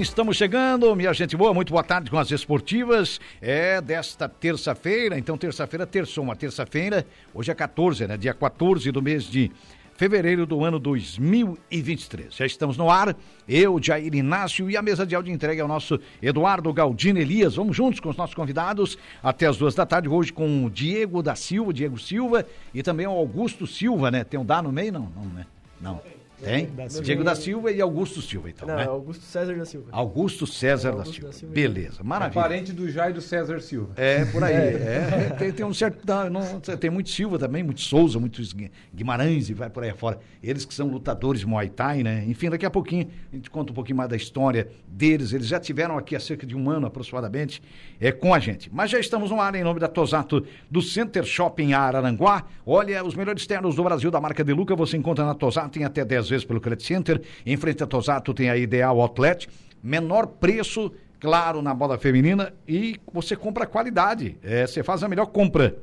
Estamos chegando, minha gente boa, muito boa tarde com as esportivas. É desta terça-feira, então terça-feira terçou, uma terça-feira, hoje é 14, né? Dia 14 do mês de fevereiro do ano 2023. Já estamos no ar, eu, Jair Inácio e a mesa de áudio entregue ao nosso Eduardo Galdino Elias. Vamos juntos com os nossos convidados até as duas da tarde, hoje com o Diego da Silva, Diego Silva e também o Augusto Silva, né? Tem um dá no meio? Não, não, né? Não. Tem? Da Diego da Silva e Augusto Silva, então, Não, né? Augusto César da Silva. Augusto César É, da, Augusto Silva. da Silva. Beleza, É maravilha. parente do Jairo César Silva. É, por aí. É, tem, tem um certo. não, tem muito Silva também, muito Souza, muitos Gui- Guimarães e vai por aí fora. Eles que são lutadores Muay Thai, né? Enfim, daqui a pouquinho a gente conta um pouquinho mais da história deles. Eles já tiveram aqui há cerca de um ano aproximadamente é, com a gente. Mas já estamos no ar em nome da Tosato do Center Shopping Araranguá. Olha, os melhores ternos do Brasil da marca Deluca você encontra na Tosato em até 10 vezes pelo Credit Center. Em frente à Tosato tem a Ideal Outlet. Menor preço claro, na moda feminina e você compra qualidade. É, você faz a melhor compra.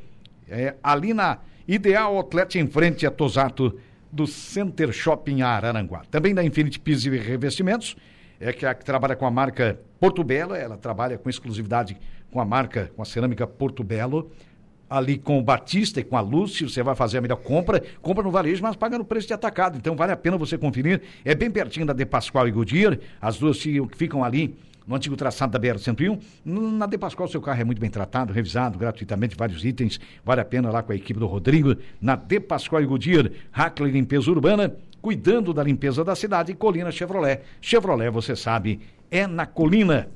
É, ali na Ideal Outlet, em frente a Tosato, do Center Shopping Araranguá. Também da Infinity Pisos e Revestimentos, é que, a, que trabalha com a marca Porto Belo, ela trabalha com exclusividade com a marca, com a cerâmica Porto Belo. Ali com o Batista e com a Lúcio, você vai fazer a melhor compra. Compra no varejo, mas paga no preço de atacado. Então vale a pena você conferir. É bem pertinho da De Pascoal e Goodyear. As duas fi- ficam ali no antigo traçado da BR-101. Na De Pascoal, seu carro é muito bem tratado, revisado gratuitamente, vários itens. Vale a pena lá com a equipe do Rodrigo. Na De Pascoal e Goodyear, Hackler Limpeza Urbana, cuidando da limpeza da cidade. Colina Chevrolet. Chevrolet, você sabe, é na Colina.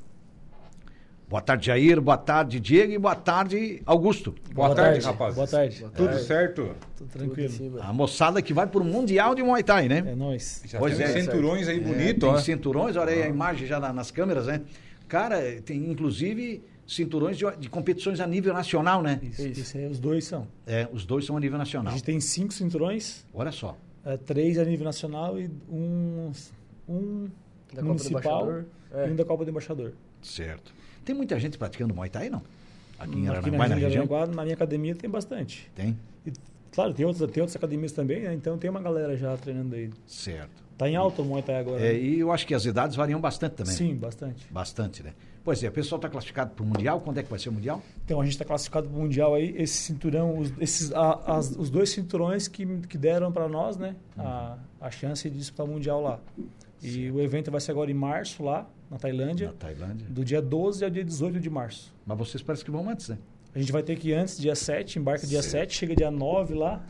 Boa tarde, Jair. Boa tarde, Diego. E boa tarde, Augusto. Boa, Boa tarde, tarde. rapaz. Boa tarde. Tudo certo? Tudo tranquilo. A moçada que vai pro Mundial de Muay Thai, né? É nóis. Já Pois tem é, cinturões aí bonito, tem ó. cinturões, olha aí a imagem já na- nas câmeras, né? Cara, tem inclusive cinturões de, de competições a nível nacional, né? Isso. Isso aí, os dois são. É, os dois são a nível A nacional. gente tem cinco cinturões, Olha só. é, três a nível nacional e um, um Da Copa do municipal Embaixador. É. e um da Copa do Embaixador. Certo. Tem muita gente praticando Muay Thai, não? Aqui em Aqui Aranaguá, na, na, região? Aranaguá, na minha academia tem bastante. Tem? E, claro, tem outras, tem outras academias também, né? Então tem uma galera já treinando aí. Certo. Tá em alta o Muay Thai agora. É, né? e eu acho que as idades variam bastante também. Sim, bastante. Bastante, né? Pois é, o pessoal está classificado para o Mundial. Quando é que vai ser o Mundial? Então a gente está classificado para o Mundial aí, esse cinturão, os, esses, a- as- os dois cinturões que, que deram para nós, né? A, a chance de disputar o Mundial lá. E o evento vai ser agora em março lá, na Tailândia, Na Tailândia. do dia 12 ao dia 18 de março. Mas vocês parecem que vão antes, né? A gente vai ter que ir antes, dia 7, embarca dia 7, chega dia 9 lá.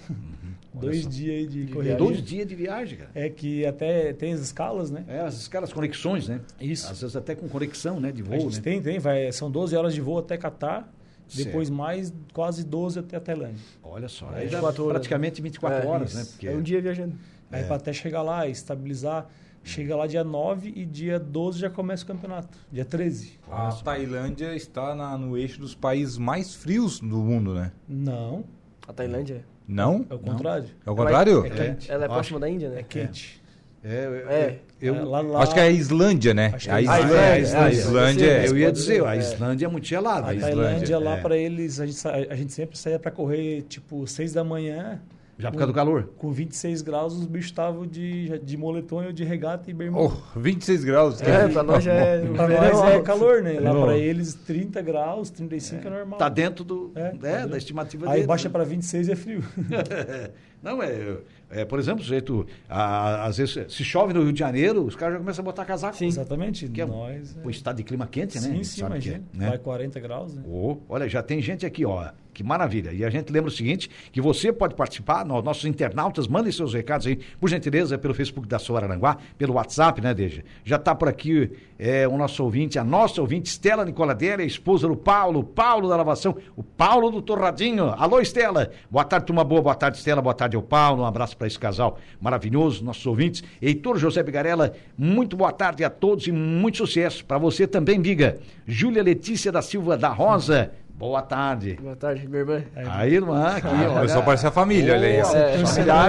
Dois só. dias aí de, De correria. Dois dias de viagem, cara. É que até tem as escalas, né? É, as escalas, conexões, né? Isso. Às vezes até com conexão, né? De A voo, gente né? tem, tem, vai, são 12 horas de voo até Catar, depois Certo. mais quase 12 até a Tailândia. Olha só, É, aí dá 24 horas, praticamente 24 É, horas, né? isso. Porque É um dia viajando. Aí pra até chegar lá, estabilizar, chega lá dia 9 e dia 12 já começa o campeonato. Dia 13. A Tailândia está na- no eixo dos países mais frios do mundo, né? Não, A Tailândia Não? é o contrário. É o contrário? É quente. ela é Acho- próxima da Índia, né? É quente. É, É. eu, É, lá, lá, Acho que é a Islândia, né? Acho que a é a Islândia. Islândia, A é, Islândia é. eu ia dizer, a. Islândia é muito gelada. a a Islândia, Tailândia lá é. pra eles, a gente, a gente sempre saía pra correr tipo 6 da manhã. Já por causa do calor. Com 26 graus, os bichos estavam de, de moletom ou de regata e bermuda. Oh, 26 graus. É, pra nós já é. pra nós é calor, né? Lá pra eles, 30 graus, 35 é, normal. Tá dentro do, É, é, tá dentro. da estimativa Aí baixa né? pra 26 é frio. Não, é, é, por exemplo, o jeito, a- às vezes, se chove no Rio de Janeiro, os caras já começam a botar casaco. Sim. Exatamente. Que é- nós. O estado de clima quente, né? Sim, sim, é, imagina. né? Vai 40 graus, né? Ô, olha, já tem gente aqui, ó. Que maravilha. E a gente lembra o seguinte, que você pode participar, no- nossos internautas, mandem seus recados aí, por gentileza, pelo Facebook da Sua Aranguá, pelo WhatsApp, né, Deja? Já está por aqui é, o nosso ouvinte, a nossa ouvinte, Estela Nicoladelli, a esposa do Paulo, Paulo da Lavação, o Paulo do Torradinho. Alô, Estela. Boa tarde, turma boa. Boa tarde, Estela. Boa tarde ao Paulo. Um abraço para esse casal maravilhoso, nossos ouvintes. Heitor José Bigarella, muito boa tarde a todos e muito sucesso. Para você também, Biga. Júlia Letícia da Silva da Rosa. Boa tarde. Boa tarde, minha irmã. A irmã aqui, Ah, olha. só parece a família, olha aí. É, Familiar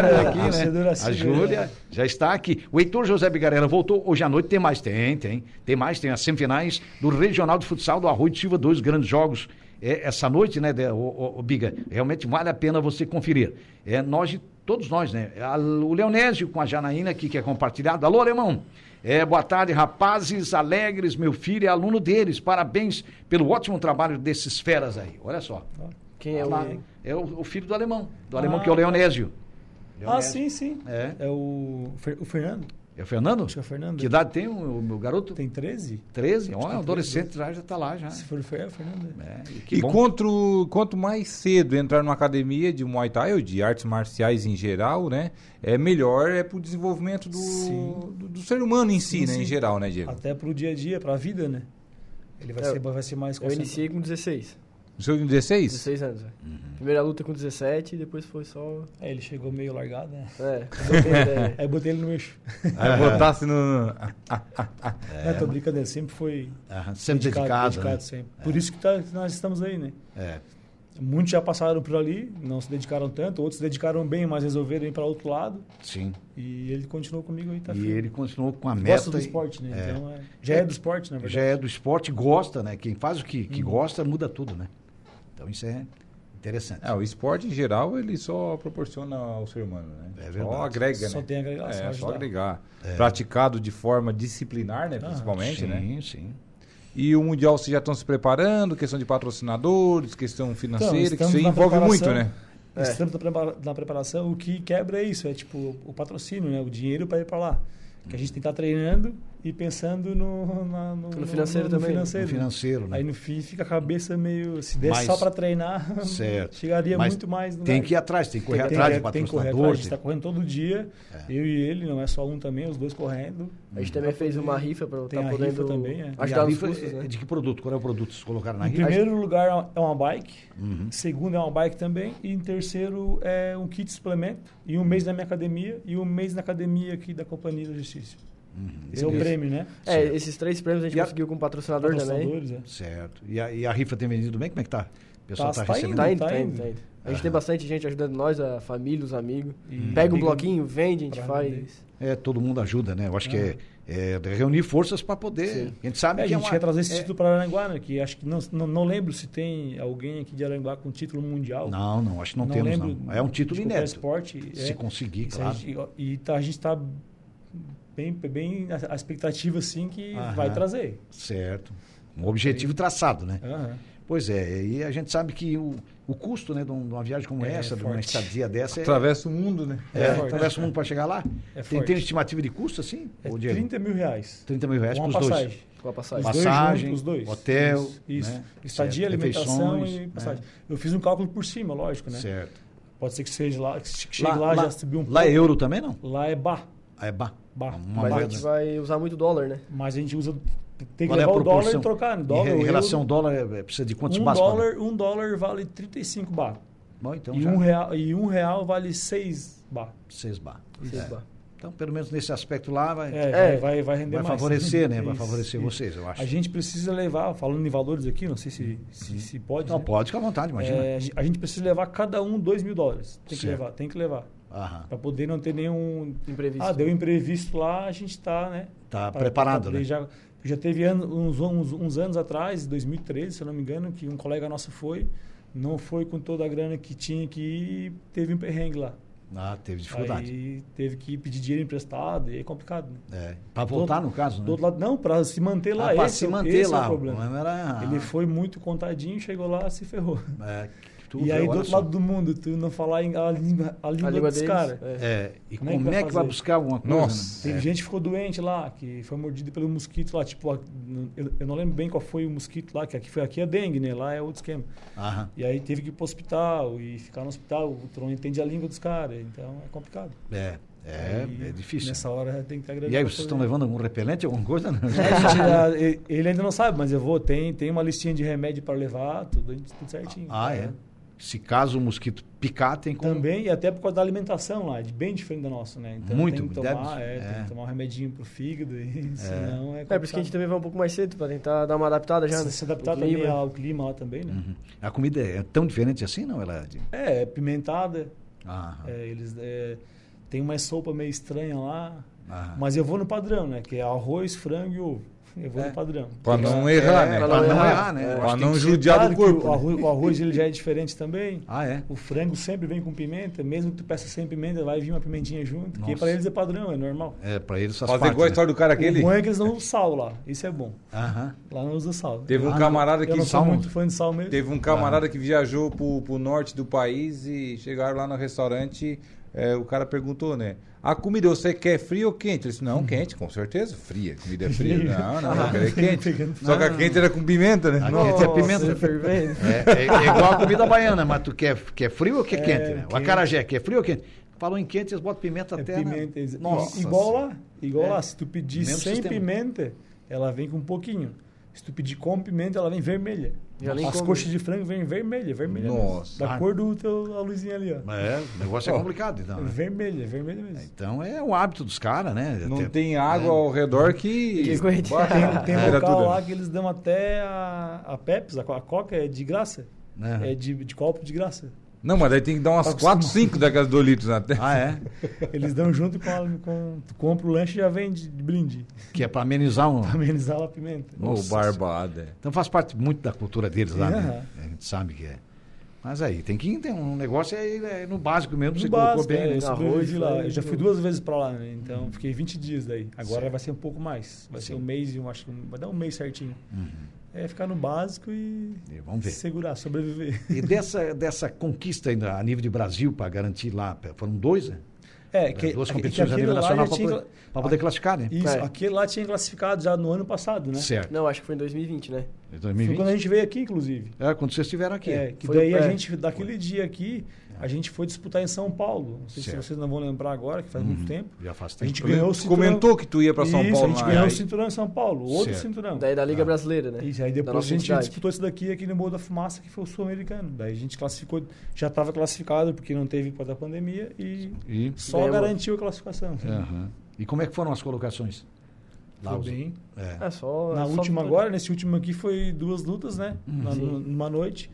torcedora- aqui, né? torcedora A assídua, Júlia né? já está aqui. O Heitor José Bigarella voltou hoje à noite. Tem mais? Tem, tem. Tem mais, tem as semifinais do Regional de Futsal do Arroio de Silva, dois grandes jogos. É, essa noite, né, de- o, o- o Biga, realmente vale a pena você conferir. É, nós, todos nós, né? O Leonésio com a Janaína aqui, que é compartilhado. Alô, alemão. É, boa tarde, rapazes alegres. Meu filho é aluno deles. Parabéns pelo ótimo trabalho desses feras aí. Olha só. Quem é Lá, o. é o, o filho do alemão. Do alemão Ah, que é o Leonésio. Ah, Leonésio. sim, sim. É. É o, o Fernando. É o Fernando? Acho que é o Fernando. Que idade tem o, o meu garoto? Tem 13? 13? Olha, um adolescente já, já tá lá já. Se for o Fer- é o Fernando. É, e E quanto, quanto mais cedo entrar numa academia de Muay Thai ou de artes marciais em geral, né? É melhor é pro desenvolvimento do, do, do ser humano em si, Sim, né? sim. Em geral, né, Diego? Até pro dia a dia, pra vida, né? Ele vai, É, ser, vai ser mais Eu iniciei com 16. Seu com 16? 16 anos, velho. Uhum. Primeira luta com 17 e depois foi só. É, ele chegou meio largado, né? É, botei ideia. Aí eu botei ele no eixo. Aí botasse no. Não, tô brincando, sempre foi Aham, sempre dedicado. né? sempre. Por isso que, tá- nós estamos aí, né? É. Muitos já passaram por ali, não se dedicaram tanto, outros se dedicaram bem, mas resolveram ir para outro lado. Sim. E ele continuou comigo aí, tá E firme. ele continuou com a meta. Gosta do esporte, né? É. Então, é- já é do esporte, na verdade. Já é do esporte, gosta, né? Quem faz o que, que Uhum. gosta, muda tudo, né? Então isso é interessante. É, o esporte em geral ele só proporciona ao ser humano, né? É verdade. Só agrega, Só né? tem agregação, É, só ajudar. agregar. Praticado de forma disciplinar, né? Ah, Principalmente, sim, né? sim. E o Mundial vocês já estão se preparando, questão de patrocinadores, questão financeira, que estamos isso envolve muito, né? É. Estamos na prepara- na preparação, o que quebra é isso, é tipo o patrocínio, né? O dinheiro para ir para lá. Que a gente tem que estar treinando e pensando no, na- no, No financeiro também, né? financeiro. No financeiro, né? Aí no fim fica a cabeça meio. Se desse Mas- só para treinar, Certo. chegaria Mas muito mais no Tem lugar. que ir atrás, tem que correr tem, atrás que- de tem que correr atrás. A patrocinador. gente está correndo todo dia, eu e ele, não é só um também, os dois correndo. A gente também fez uma rifa pra Tem estar a podendo rifa também, é. Ajudar rifa custos, é né? de que produto? Qual é o produto que vocês colocaram na Em rifa? primeiro lugar é uma bike, Uhum. segundo é uma bike também, e em terceiro é um kit suplemento, e um mês na minha academia, e um mês na academia aqui da Companhia do Exercício. Uhum. Esse é o prêmio, né? É, esses três prêmios a gente E a- conseguiu com patrocinador também. É. Certo. E a, e a rifa tem vendido bem? Como é que tá? O pessoal Tá- tá, tá recebendo? Tá indo, Tá tá indo, indo. tá indo. A gente Aham. tem bastante gente ajudando nós, a família, os amigos. E Pega um liga bloquinho, vende, a gente faz. É, todo mundo ajuda, né? Eu acho que é, é reunir forças para poder. Sim. A gente sabe É, a que é gente uma, quer trazer esse é- título para Aranguá, né? Que acho que não, não, não lembro se tem alguém aqui de Aranguá com título mundial. Não, não, acho que não, temos, lembro não. É um título inédito. esporte. Se é. conseguir, claro. a gente- e tá- a gente está bem, bem a, expectativa assim que Aham. vai trazer. Certo. Um objetivo traçado, né? Aham. Pois é, e a gente sabe que o, o custo né, de um- uma viagem como É essa, de uma estadia dessa, é, Atravessa o mundo, né? é, é forte. atravessa o mundo para chegar lá. É tem, tem estimativa de custo assim? É ô, Diego? 30 mil reais. 30 mil reais para os dois. passagem. Com a Os passagem. Passa- dois Passagem, juntos, os dois. hotel, Isso. isso. né? Estadia, Certo. alimentação Refeições, e né? passagem. Eu fiz um cálculo por cima, lógico, né? Certo. Pode ser que seja lá, que chegue lá, já subiu um lá é pouco. euro também, não? Lá é bar. Ah, é bar. Mas a moeda. gente vai usar muito dólar, né? Mas a gente usa. Tem que Qual é a levar o dólar e trocar. Em Dólar, em relação ao dólar, é- é- precisa de quantos um dólar, um dólar vale 35 bar. Bom, então e, já um real, e um real vale 6 bar. 6 bar. Seis É. bar. Então, pelo menos nesse aspecto lá, vai, É. Vai, vai, vai render vai mais. favorecer, né? Vai Isso, favorecer isso. vocês, eu acho. A gente precisa levar, falando em valores aqui, não sei se, se, se pode. Não, né? pode, fica à vontade, imagina. É, a gente precisa levar cada um 2 mil dólares. Tem que Certo. levar, tem que levar. Para poder não ter nenhum. Imprevisto. Ah, deu imprevisto lá, a gente está, né? Tá pra- preparado, pra né? Já, já teve ano- uns, uns, uns anos atrás, 2013, se eu não me engano, que um colega nosso foi, não foi com toda a grana que tinha que ir, e teve um perrengue lá. Ah, teve dificuldade. Aí teve que pedir dinheiro emprestado, e é complicado, né? É. Para voltar, Do- no caso, né? Do outro lado, não, para se manter lá. Ah, pra esse, se é o- manter esse lá. É o problema. era- Ele foi muito contadinho, chegou lá, se ferrou. É, Tu e aí, do outro só. lado do mundo, tu não falar a língua, a língua, A língua dos caras. é. É, e Como como, é que vai é que vai fazer? buscar alguma coisa? Nossa. né? Teve É. gente que ficou doente lá, que foi mordido pelo mosquito lá, tipo, eu, eu não lembro bem qual foi o mosquito lá, que aqui foi aqui é dengue, né? Lá é outro esquema. Aham. E aí teve que ir pro hospital e ficar no hospital, o Tron entende a língua dos caras, então é complicado. É, é, Aí, é difícil. Nessa hora tem que grana E aí, vocês estão levando algum repelente, alguma coisa? Não? A gente, e- ele ainda não sabe, mas eu vou, tem, tem uma listinha de remédio para levar, tudo, tudo certinho. Ah, é? Se caso o mosquito picar, tem como... Também, e até por causa da alimentação lá, é de bem diferente da nossa, né? Então Muito, tem que tomar, deve- é, tem é. que tomar um remedinho pro fígado, e senão é É, por isso que a gente também vai um pouco mais cedo, pra tentar dar uma adaptada já, né? se, se adaptar também clima. ao clima lá também, né? Uhum. A comida é tão diferente assim, não? Ela... é de- É, é pimentada, Aham. é, eles é, tem uma sopa meio estranha lá, aham. mas eu vou no padrão, né? Que é arroz, frango e ovo. Eu vou É. no padrão. Pra não É, errar, né? Pra Pra não errar, errar, né? é. Eu Pra que não que judiar do que corpo. O arroz, o arroz ele já é diferente também. Ah, é? O frango sempre vem com pimenta, mesmo que tu peça sem pimenta, vai vir uma pimentinha junto, que Nossa. para eles é padrão, é normal. É, pra eles faz Fazer parte, igual a né? história do cara O aquele. bom é que eles não usam sal lá, isso é bom. Aham. Lá não usa sal. Teve um Ah, camarada Eu que não sou muito fã de sal mesmo. Teve um camarada que viajou pro, pro norte do país e chegaram lá no restaurante. é, o cara perguntou, né? A comida você quer fria ou quente? Ele disse, não, quente, com certeza. Fria, comida é fria. Não, não, eu quero é quente. Só que a quente era com pimenta, né? A Nossa. quente é pimenta. fervendo. É, é- é igual a comida baiana, mas tu quer, quer frio ou quer É, quente? Né? O acarajé, quer frio ou quente? Falou em quente, eles botam pimenta É até pimenta. Nossa igual lá. Igual lá. Se tu pedir Mesmo sem sistema. pimenta, ela vem com um pouquinho. Se tu pedir com pimenta, ela vem vermelha. As come. coxas de frango vêm vermelha, vermelha. Nossa. mesmo. Da Ah. cor do teu, a luzinha ali, ó. É, o negócio é complicado, então. né? Vermelha, vermelha mesmo. Então é o hábito dos caras, né? Não Até- tem água ao redor que. Que Tem, tem Era local lá que eles dão até a, a Pepsi, a, a Coca é de graça. né? É de, de copo de graça. Não, mas daí tem que dar umas Tá 4, 5 daquelas 2 litros até. Ah, é? Eles dão junto com, a, com tu compra o lanche e já vem de, de brinde. Que é pra amenizar um. Pra amenizar a pimenta. Ô, barbada. Então faz parte muito da cultura deles lá, né? Aham. A gente sabe que é. Mas aí, tem que ter um negócio aí é, no básico mesmo, você No colocou básico, bem, é, né? Arroz, lá. Eu já fui duas vezes pra lá, né? Então fiquei 20 dias daí. Agora Certo. vai ser um pouco mais. Vai ser Sim. um mês e eu acho que vai dar um mês certinho. Uhum. É ficar no básico e, E vamos ver. segurar, sobreviver. E dessa, dessa conquista ainda a nível de Brasil para garantir lá, foram dois, né? É, que, duas que- competições que a nível nacional para poder, pra poder classificar, né? Isso, É. aquele lá tinha classificado já no ano passado, né? Certo. Não, acho que foi em 2020, né? Em Foi 2020. quando a gente veio aqui, inclusive. É, quando vocês estiveram aqui. É, que Foi- daí a é. gente, daquele dia aqui, a gente foi disputar em São Paulo. Não sei Certo. se vocês não vão lembrar agora, que faz Uhum. muito tempo. Já faz A tempo. gente Eu ganhou o cinturão. comentou que tu ia pra São Isso, Paulo. a gente lá, ganhou aí. o cinturão em São Paulo, outro Certo. cinturão. Daí da Liga Ah. Brasileira, né? Isso, aí depois a gente cidade. disputou isso daqui aqui no Morro da Fumaça, que foi o sul-americano. Daí a gente classificou, já estava classificado porque não teve por da pandemia e E, só Ganhou. garantiu a classificação. Aham. e como é que foram as colocações? Foi bem. É. É só. Na só última vitória. agora, nesse último aqui, foi duas lutas, né? Na- Sim. numa noite.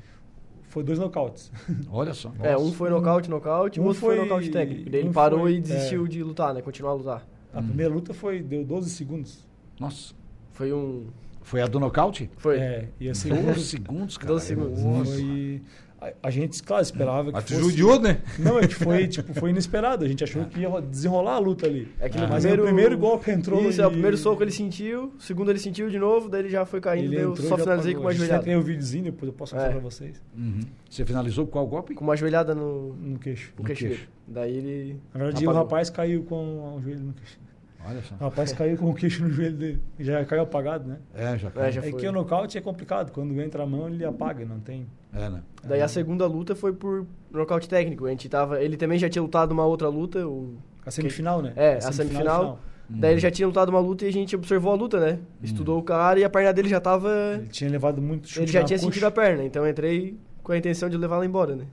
Foi dois nocautes. Olha só. É, um foi nocaute, nocaute, o Um outro foi foi- nocaute técnico. Daí ele um parou foi- e desistiu é. de lutar, né? Continuar a lutar. A primeira luta foi, deu 12 segundos. Nossa. Foi um. Foi a do nocaute? Foi. É, e a segunda 12 segundos, cara. 12 segundos. foi... A, a gente, claro, esperava que Mas fosse... judiou, né? Não, é que foi, tipo, foi inesperado. A gente achou que ia desenrolar a luta ali. É que no Mas primeiro, o primeiro golpe entrou Isso, e... é, o primeiro soco ele sentiu, o segundo ele sentiu de novo, daí ele já foi caindo, Ele daí eu entrou só finalizei com uma A gente joelhada. Tem o videozinho, depois eu posso mostrar É. pra vocês. Uhum. Você finalizou com qual golpe? Com uma joelhada no, No queixo. no No queixo queixo. Daí ele. Na verdade, o apagou. rapaz caiu com o joelho no queixo. Olha só. O rapaz caiu com o queixo no joelho dele. Já caiu apagado, né? É, já É, já É foi. que o nocaute é complicado. Quando entra a mão, ele apaga, não tem... É, né? Daí a segunda luta foi por nocaute técnico. A gente tava. Ele também já tinha lutado uma outra luta. O, A semifinal, né? É, a semifinal. Daí ele já tinha lutado uma luta e a gente observou a luta, né? Estudou o cara e a perna dele já tava. Ele tinha levado muito chute Ele já na tinha coxa. sentido a perna, então eu entrei com a intenção de levá-la embora, né?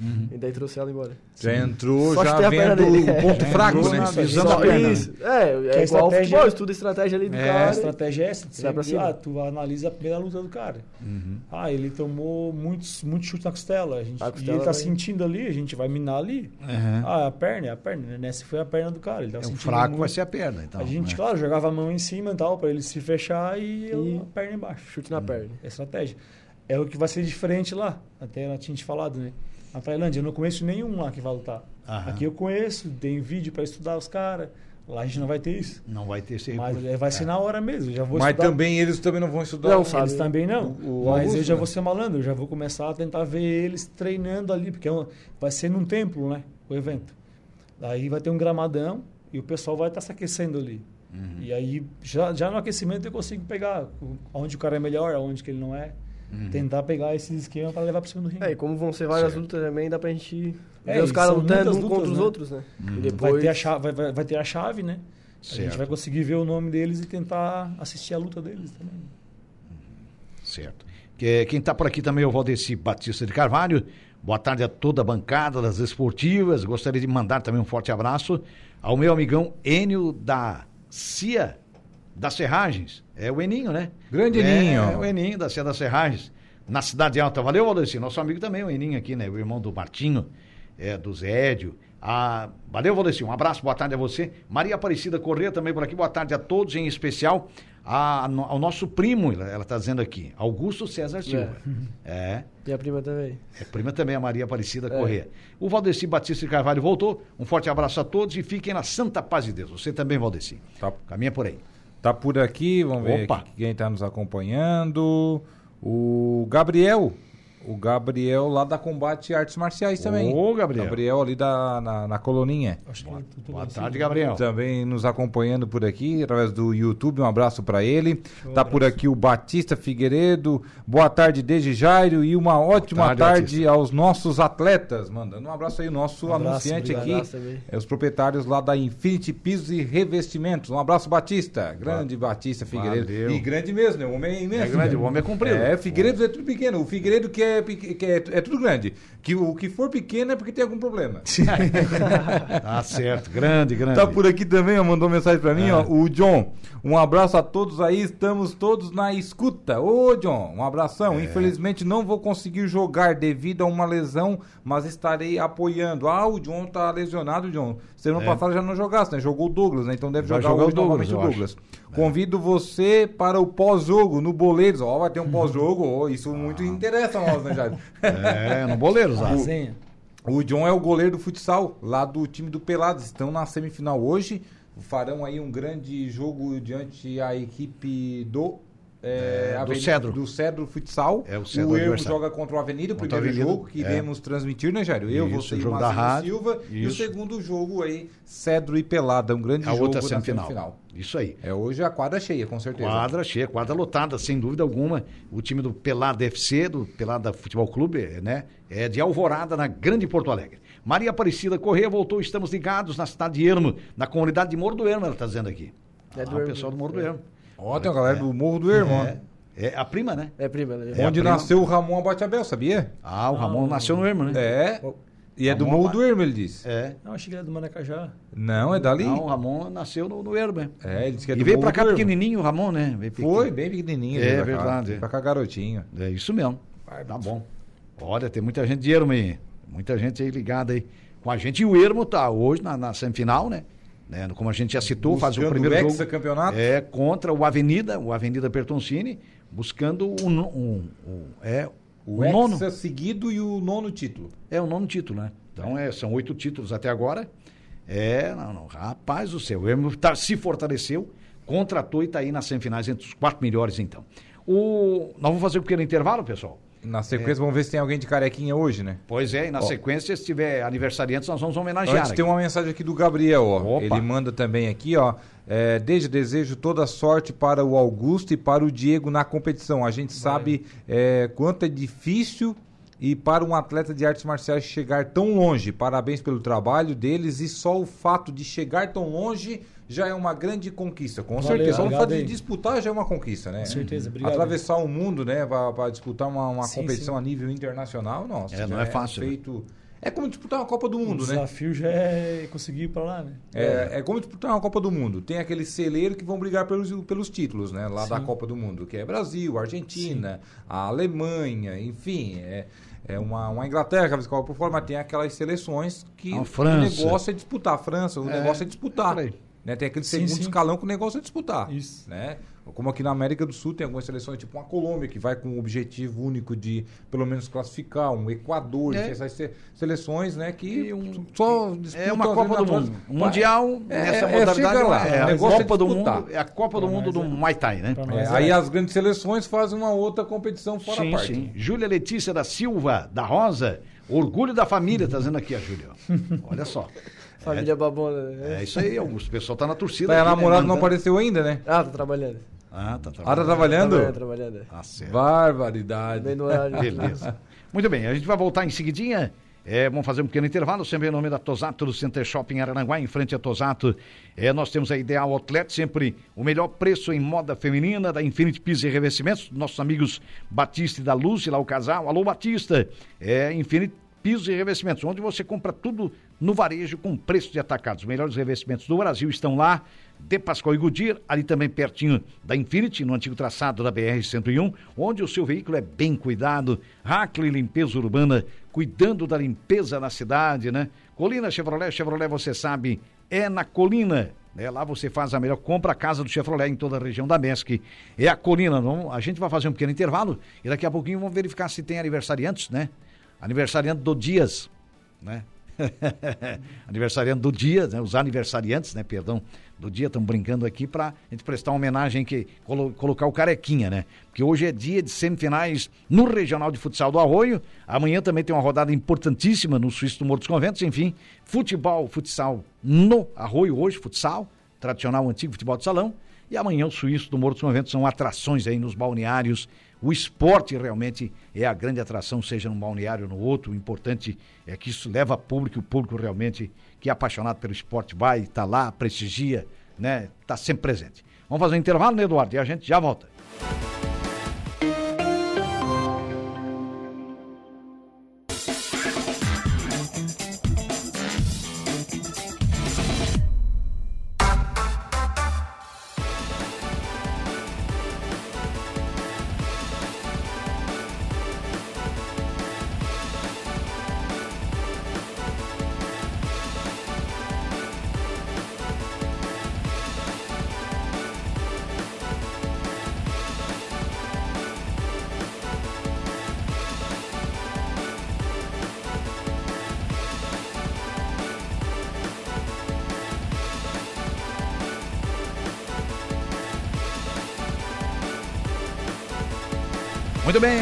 Uhum. E daí trouxe ela embora. Já entrou, Só já a vendo dele. o ponto É, fraco, entrou né? Só da perna, isso. É, Que é a igual ao estratégia- futebol, estuda a estratégia ali do É, A cara. estratégia é essa, Vai pra cima. ah, tu analisa a primeira luta do cara. Uhum. Ah, ele tomou muitos, muito chute na costela. A gente, A e costela ele tá vai- sentindo ali, a gente vai minar ali. Uhum. Ah, a perna, é a perna. né? Nessa foi a perna do cara. Ele tava é, o fraco muito. vai ser a perna, então. a gente, né? claro, jogava a mão em cima e tal, pra ele se fechar e, E- a perna embaixo. Chute na perna. É estratégia. É o que vai ser diferente lá. Até ela tinha te falado, né? Na Tailândia, eu não conheço nenhum lá que vai lutar. Aham. Aqui eu conheço, tem vídeo para estudar os caras. Lá a gente não vai ter isso. Não vai ter esse Mas recurso. é, vai ser na hora mesmo. Já vou Mas estudar. também eles também não vão estudar. Não, sabe. Eles também não. O- o mas Augusto, eu já né? vou ser malandro, eu já vou começar a tentar ver eles treinando ali, porque é um- vai ser num templo, né? O evento. Daí vai ter um gramadão e o pessoal vai estar se aquecendo ali. Uhum. E aí, já, já no aquecimento, eu consigo pegar onde o cara é melhor, onde que ele não é. Uhum. Tentar pegar esses esquemas para levar para cima do ringue. É, e como vão ser várias Certo. lutas também, dá pra gente É, ver os caras lutando lutas, contra os né? outros, né? Uhum. E depois... Vai ter a chave, vai, vai- vai ter a chave, né? A Certo. gente vai conseguir ver o nome deles e tentar assistir a luta deles também. Certo. Que- Quem está por aqui também é o Valdeci Batista de Carvalho. Boa tarde a toda a bancada das esportivas. Gostaria de mandar também um forte abraço ao meu amigão Enio da CIA das Serragens. É o Eninho, né? Grande é, Eninho. É o Eninho da CIA das Serragens. Na Cidade Alta. Valeu, Valdeci. Nosso amigo também, o Eninho aqui, né? O irmão do Martinho, é, do Zédio. Ah, valeu, Valdeci. Um abraço, boa tarde a você. Maria Aparecida Corrêa também por aqui. Boa tarde a todos, em especial a- ao nosso primo, ela está dizendo aqui, Augusto César Silva. É. E a prima também. É prima também, a Maria Aparecida É. Corrêa. O Valdeci Batista de Carvalho voltou. Um forte abraço a todos e fiquem na santa paz de Deus. Você também, Valdeci. Tá, Caminha por aí. Tá por aqui, vamos ver Opa. aqui quem está nos acompanhando. O Gabriel. O Gabriel lá da Combate Artes Marciais também. Ô, Gabriel. Gabriel ali da, na, na coloninha. Acho que tu- tu- Boa tu- tarde, Gabriel. Também nos acompanhando por aqui, através do YouTube. Um abraço para ele. Show, tá por aqui o Batista Figueiredo. Boa tarde, desde Jairo. E uma ótima tarde, tarde, aos nossos atletas. Mandando um abraço aí, o nosso Um abraço, anunciante obrigado. aqui. Abraço também. É os proprietários lá da Infinity Pisos e Revestimentos. Um abraço, Batista. Grande Batista Figueiredo. Valeu. E grande mesmo, né? O homem é imenso. É grande, né? o homem é comprido. É, Figueiredo é tudo pequeno. O Figueiredo que é, pequ- que é, é tudo grande. Que o que for pequeno é porque tem algum problema. Tá certo. Grande, grande. Tá por aqui também, ó, mandou mensagem pra mim, É. ó, o John. Um abraço a todos aí, estamos todos na escuta. Ô, John, um abração. É. Infelizmente não vou conseguir jogar devido a uma lesão, mas estarei apoiando. Ah, o John tá lesionado, John. Semana É. passada já não jogasse, né? Jogou o Douglas, né? Então deve Vai jogar, jogar hoje o Douglas, novamente o. Douglas. Convido você para o pós-jogo no Boleiros. Ó, vai ter um pós-jogo. ó, isso muito interessa a nós, né, Jair? É, no boleiro, Zá. Resenha. O John é o goleiro do futsal, lá do time do Pelados. Estão na semifinal hoje. Farão aí um grande jogo diante a equipe do. É, É, do Avenida- Cedro. Do Cedro Futsal. É, o Cedro o Ermo joga contra o Avenida, o primeiro Avenida, jogo que é. iremos transmitir, né, Jairo? Eu, Isso, você o e jogo da rádio. Silva. E o Isso. segundo jogo aí, Cedro e Pelada. Um grande A jogo outra na semifinal. semifinal. Isso aí. É hoje a quadra cheia, com certeza. Quadra cheia, quadra lotada, sem dúvida alguma. O time do Pelada FC, do Pelada Futebol Clube, né? É de Alvorada, na Grande Porto Alegre. Maria Aparecida Correia voltou, estamos ligados na cidade de Ermo, na comunidade de Morro do Ermo, ela está dizendo aqui. É ah, do o pessoal do Morro do Ermo. Ó, tem uma galera do Morro do Irmão. É, é a prima, né? É prima, né? É a Onde prima. nasceu o Ramon Abateabel, sabia? Ah, o Ramon Ah, nasceu no Ermo, né? É. E é do Ramon Morro do Irmão, ele disse. É. Não, achei que era do Maracajá. Não, é dali. Não, o Ramon nasceu no, no Ermo, é. É, ele disse que é e do veio Morro pra cá Irmão. pequenininho o Ramon, né? Veio Foi, bem pequenininho. É, veio cá, verdade, veio é. Pra cá, garotinho. É isso mesmo. Tá bom. Olha, tem muita gente de Ermo aí. Muita gente aí ligada aí com a gente. E o Ermo tá hoje na, na semifinal, né? Né? Como a gente já citou, faz o Buscando primeiro o jogo. hexacampeonato? É contra o Avenida, o Avenida Pertoncini, buscando o, no- um- um- é, o, O nono. Seguido e o nono título. É o nono título, né? Então é, são oito títulos até agora. É, não, não, rapaz do céu. O Ermo tá- se fortaleceu, contratou e está aí nas semifinais entre os quatro melhores, então. O, nós vamos fazer um pequeno intervalo, pessoal. Na sequência, vamos ver se tem alguém de carequinha hoje, né? Pois é, e na Ó. sequência, se tiver aniversariantes, nós vamos homenagear. Antes tem uma mensagem aqui do Gabriel, ó. Opa. Ele manda também aqui, ó. É, desde desejo toda sorte para o Augusto e para o Diego na competição. A gente sabe é, quanto é difícil e para um atleta de artes marciais chegar tão longe. Parabéns pelo trabalho deles e só o fato de chegar tão longe já é uma grande conquista, com Valeu, certeza. Só o fato de disputar já é uma conquista, né? Com certeza, obrigado. Atravessar o mundo, né, para disputar uma, uma Sim, competição sim. a nível internacional, nossa. É, não já é fácil, né? Feito... É como disputar uma Copa do O Mundo, né? desafio já é conseguir ir pra lá, né? É, é como disputar uma Copa do Mundo. Tem aqueles celeiros que vão brigar pelos, pelos títulos, né? Lá da Sim. Copa do Mundo, que é Brasil, Argentina, a Alemanha, enfim. É, é uma, uma Inglaterra, que vezes por fora, mas tem aquelas seleções que o negócio é disputar. A França, o É, negócio é disputar. é. Né? Tem aquele Sim, segundo sim. escalão que o negócio é disputar. Isso. Né? Como aqui na América do Sul tem algumas seleções, tipo uma Colômbia, que vai com o objetivo único de pelo menos classificar, um Equador, É. essas se- seleções né, que um- só É uma Copa do. Mundo. Mundial, É, nessa é, modalidade, chega lá. é O a negócio é Copa do. Mundo, é a Copa do Mundo do é. Muay Thai, né? É, aí é. as grandes seleções fazem uma outra competição fora Sim, a parte. sim. Júlia Letícia da Silva, da Rosa, orgulho da família, tá dizendo aqui a Júlia. Olha só. Família babona. né? É isso aí, Augusto. O pessoal tá na torcida. Tá, a né, namorada não mandando- apareceu ainda, né? Ah, tô trabalhando. Ah, tá Ah, tá trabalhando. trabalhando? Trabalhando, trabalhando. Ah, certo. Barbaridade. Bem no horário. Beleza. Muito bem, a gente vai voltar em seguidinha. É, vamos fazer um pequeno intervalo, sempre em nome da Tosato, do Center Shopping Araranguá, em frente à Tosato. É, nós temos a Ideal Outlet, sempre o melhor preço em moda feminina, da Infinity Pisos e Revestimentos, nossos amigos Batista e da Luz, lá o casal. Alô, Batista, é Infinity Pisos e Revestimentos, onde você compra tudo no varejo com preço de atacado. Os melhores revestimentos do Brasil estão lá, de Pascoal e Goodyear, ali também pertinho da Infinity, no antigo traçado da BR-101, onde o seu veículo é bem cuidado. Hackley Limpeza Urbana, cuidando da limpeza na cidade, né? Colina Chevrolet, Chevrolet, você sabe, é na Colina. né? Lá você faz a melhor compra, a casa do Chevrolet em toda a região da MESC. É a Colina. Não? A gente vai fazer um pequeno intervalo e daqui a pouquinho vamos verificar se tem aniversariantes, né? Aniversariante do Dias, né? aniversariante do dia, né? os aniversariantes, né? Perdão, do dia, estamos brincando aqui para a gente prestar uma homenagem que colo- colocar o carequinha, né? Porque hoje é dia de semifinais no Regional de Futsal do Arroio. Amanhã também tem uma rodada importantíssima no Suíço do Morro dos Conventos, enfim, futebol, futsal no Arroio hoje, futsal, tradicional antigo futebol de salão. E amanhã o Suíço do Morro dos Conventos são atrações aí nos balneários. O esporte realmente é a grande atração, seja num balneário ou no outro. O importante é que isso leva público, o público realmente que é apaixonado pelo esporte vai, está lá, prestigia, né? Está sempre presente. Vamos fazer um intervalo, né, Eduardo? E a gente já volta.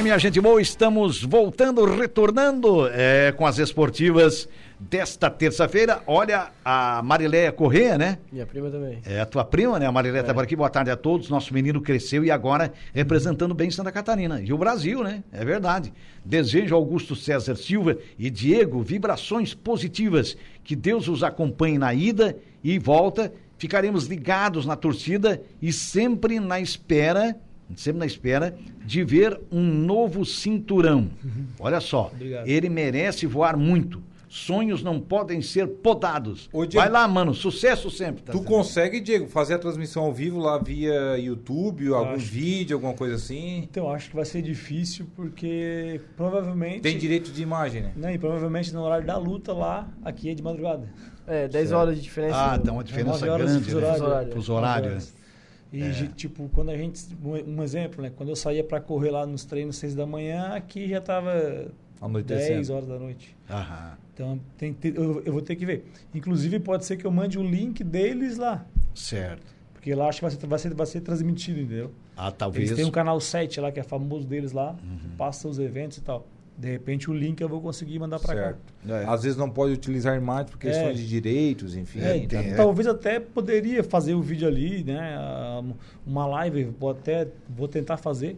Minha gente boa, estamos voltando, retornando é, com as esportivas desta terça-feira. Olha, a Mariléia Corrêa, né? Minha prima também. É a tua prima, né? A Mariléia está por aqui. Boa tarde a todos. Nosso menino cresceu e agora representando bem Santa Catarina. E o Brasil, né? É verdade. Desejo Augusto César Silva e Diego vibrações positivas. Que Deus os acompanhe na ida e volta. Ficaremos ligados na torcida e sempre na espera, sempre na espera de ver um novo cinturão. Olha só, Obrigado. ele merece voar muito. Sonhos não podem ser podados. Ô, Diego, Vai lá, mano. Sucesso sempre. tá Tu consegue, Diego, fazer a transmissão ao vivo lá via YouTube, algum Acho. vídeo, alguma coisa assim? Então, acho que vai ser difícil porque provavelmente. Tem direito de imagem, né? Né, e provavelmente no horário da luta lá, aqui é de madrugada. É, 10 horas de diferença. Ah, dá uma diferença horas de grande, fuso né? horário. Fuso horário. Fuso horário, Nove né? E, de- tipo, quando a gente. Um exemplo, né? Quando eu saía pra correr lá nos treinos 6 da manhã, aqui já tava 10 Anoitecendo. horas da noite. Aham, Então tem ter- eu, eu vou ter que ver. Inclusive, pode ser que eu mande o link deles lá. certo. Porque lá acho que vai ser, vai ser, vai ser transmitido, entendeu? Ah, talvez. Eles têm um canal 7 lá, que é famoso deles lá, que passa os eventos e tal. De repente o link eu vou conseguir mandar pra Certo. É. Às vezes não pode utilizar imagens por questões É. de direitos, enfim. cá. É, tem, então, é. Talvez até poderia fazer o vídeo ali, né? ah, Uma live, vou até vou tentar fazer.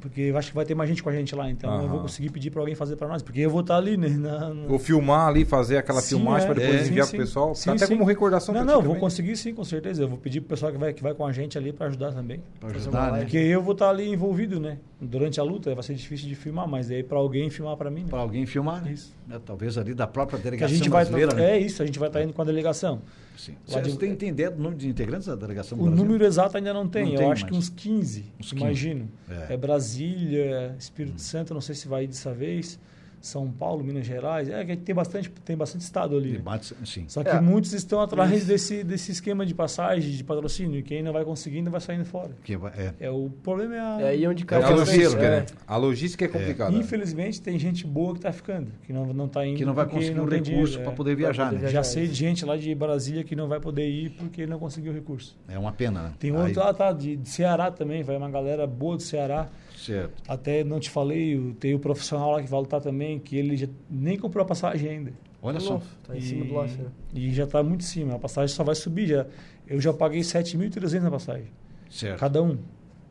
Porque eu acho que vai ter mais gente com a gente lá, então eu Aham. vou conseguir pedir pra alguém fazer pra nós, porque eu vou estar ali, né? na- no- Ou filmar ali, fazer aquela Sim, filmagem é. para depois É. enviar pro sim. pessoal. Sim, até sim. como recordação Não, não, vou também. conseguir sim, com certeza. Eu vou pedir pro pessoal que vai, que vai com a gente ali pra ajudar também. Fazer ajudar, né? Porque eu vou estar ali envolvido, né? Durante a luta vai ser difícil de filmar, mas aí pra alguém filmar pra mim, né? Para alguém filmar, né? Isso. É, talvez ali da própria Que a delegação gente vai brasileira, né? É isso, a gente vai estar indo com a delegação. Sim. lá Você de- tem, tem ideia do número de integrantes da delegação do O número exato ainda não tem, Não eu tem, acho que mas- uns 15, Uns 15. imagino. É. É. Brasília, Espírito Santo, não sei se vai ir dessa vez. São Paulo, Minas Gerais. É que tem bastante, tem bastante estado ali. né? Debate, sim. Só que É. muitos estão atrás desse, desse esquema de passagem, de patrocínio. E quem não vai conseguindo vai saindo fora. Que vai- é. É, o problema é a... É aí onde É cai a o logística, é. né? A logística é complicada. Infelizmente, tem gente boa que está ficando, que não, não tá indo. Que não vai conseguir o tem recurso para é. poder viajar, poder né? viajar. Já sei de gente lá de Brasília que não vai poder ir porque não conseguiu recurso. É uma pena, né? Tem Aí- outro, ah, tá, de, de Ceará também, vai uma galera boa do Ceará. Certo. Até não te falei, o- tem o profissional lá que vai lutar também, que ele já nem comprou a passagem ainda. Olha só. Nossa, tá em cima do laço. né? E já está muito em cima, a passagem só vai subir. Já, eu já paguei 7.300 na passagem, Certo. cada um.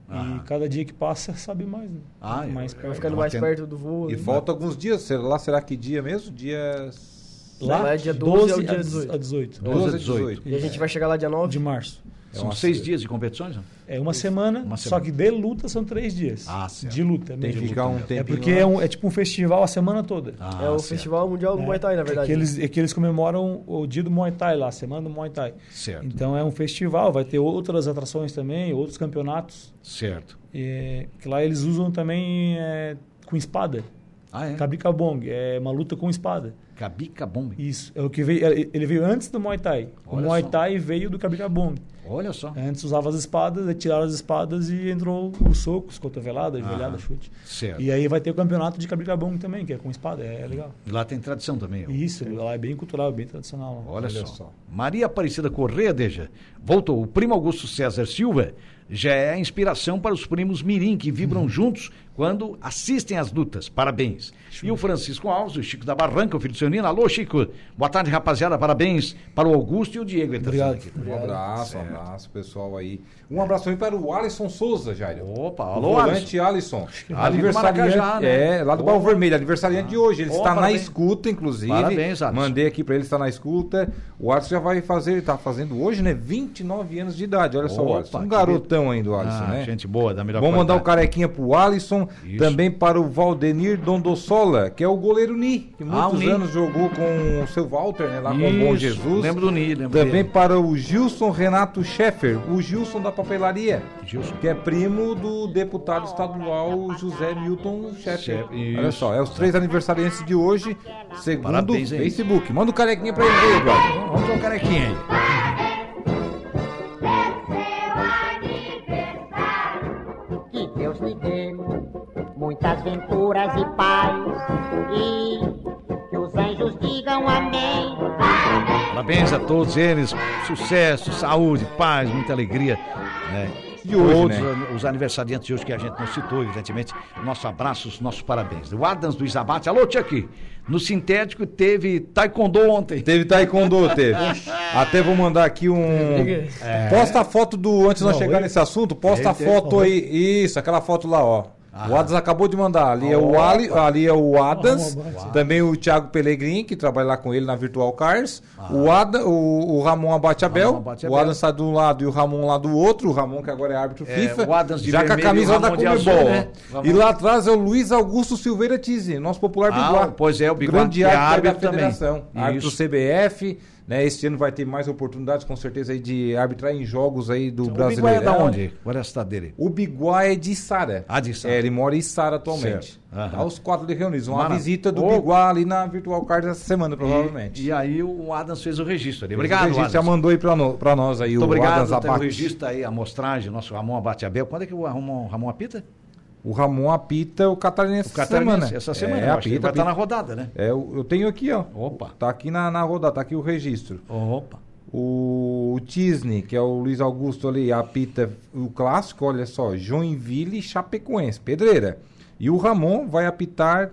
Aham. E cada dia que passa, sabe mais. Né? Ah, mais é- perto. Vai ficando mais perto do voo. E né? falta alguns dias. Será, lá será que dia mesmo? Dia Lá é dia 12 ao dia a 18. a 18 12 a 12 a 18. E a gente vai chegar lá dia 9. de março. É São seis dias de competições? não? É uma semana, Uma só semana. que de luta são três dias. Ah, certo. De luta Tem mesmo. que ficar um É tempinho porque é, um- é tipo um festival a semana toda. Ah, é o certo. Festival Mundial do Muay Thai, na É verdade. que, eles, é que eles comemoram o dia do Muay Thai lá, a semana do Muay Thai. Certo. Então é um festival, vai ter outras atrações também, outros campeonatos. Certo. É, que lá eles usam também é, com espada. Ah, é? Kabikabong, é uma luta com espada. Cabica Bomb. Isso, é o que veio, ele veio antes do Muay Thai. O Olha Muay só. Thai veio do Kabikabong. Olha só. Antes usava as espadas, tiraram as espadas e entrou os socos, cotovelada, joelhada, Aham. chute. Certo. E aí vai ter o campeonato de Kabikabong também, que é com espada, é legal. Lá tem tradição também. ó. Isso, lá é bem cultural, bem tradicional. Olha, Olha só. só. Maria Aparecida Correia, Deja, voltou. O primo Augusto César Silva já é a inspiração para os primos Mirim, que vibram Uhum. juntos quando assistem às lutas. Parabéns. E o Francisco Alves, o Chico da Barranca, o filho do seu Nino. Alô, Chico. Boa tarde, rapaziada. Parabéns para o Augusto e o Diego. Ele tá Obrigado. Um abraço, um abraço, pessoal aí. Um abraço também para o Alisson Souza, Jairo. Opa, O alô, Alisson. volante Alisson. Ali do Maracajá, né? É, lá do Opa. Barro Vermelho, aniversariante de hoje. Ele está na parabéns. escuta, inclusive. Parabéns, Alisson. Mandei aqui para ele, está na escuta. O Alisson já vai fazer, ele está fazendo hoje, né? 29 anos de idade. Olha só o Opa, Alisson. Um garotão ainda, o Alisson, Ah, né? Gente boa, da melhor Vamos mandar o qualidade. carequinha pro Alisson, Isso. também para o Valdenir Dondossola, que é o goleiro Ni, que Ah, o muitos Ni. anos jogou com o seu Walter, né? Lá com o Bom Isso, Jesus. Lembro do Ni, lembro Também dele. para o Gilson Renato Scheffer, o Gilson da papelaria, Gilson. que é primo do deputado estadual José Milton Scheffer. Scheffer, isso. Olha só, é os três aniversariantes de hoje, segundo Parabéns, o? Facebook. Manda o carequinha para ele aí, Eduardo. Vamos ao carequinha aí. Venturas e paz e que os anjos digam amém. Parabéns a todos eles. Sucesso, saúde, paz, muita alegria. Né? De hoje, Todos né? os aniversariantes de hoje que a gente não citou, evidentemente. Nosso abraço, os nossos parabéns. O Adams do Isabate. Alô, Chuck. No sintético teve taekwondo ontem. Teve taekwondo, teve. Até vou mandar aqui um. Posta a foto do. Antes de nós chegar ele- nesse assunto, posta a foto aí. Isso, aquela foto lá, ó. O Adams acabou de mandar. Ali é o. Ali, ali é o Adams. Também o Thiago Pellegrini, que trabalha lá com ele na Virtual Cars. O, Ada, o, o Ramon Abate Abel. Ramon Abate O. Adams está de um lado e o Ramon lá do outro. O Ramon, que agora é árbitro É, FIFA. já com a camisa o da Comebol. né? E lá atrás é o Luiz Augusto Silveira Tizi, nosso popular Ah, Biguá. pois é, o Biguá, Grande que é árbitro, árbitro da federação. Árbitro. CBF, né? Este ano vai ter mais oportunidades, com certeza, aí, de arbitrar em jogos aí do O Biguá é brasileiro. da onde? Qual é a cidade dele? O Biguá é de Sara. Ah, de Içara. É, ele mora em Sara atualmente. Tá os quatro ali reunidos. Uma Mara- visita do Ô. Biguá ali na Virtual Card essa semana, provavelmente. E, e aí o Adams fez o registro ali. o Obrigado, registro Adams. já mandou aí pra, no- pra nós aí Muito o obrigado Adams Abate. registro aí, a amostragem, nosso Ramon Abate Abel. Quando é que o Ramon, Ramon apita? O Ramon apita o catarinense O essa Catarinense, semana. essa semana. É, eu acho que ele apita, vai estar na apita. rodada, né? É, eu eu tenho aqui, ó. Opa. Tá aqui na, na rodada, tá aqui o registro. Opa. O, o Tisney, que é o Luiz Augusto ali, apita o clássico, olha só, Joinville e Chapecoense, pedreira. E o Ramon vai apitar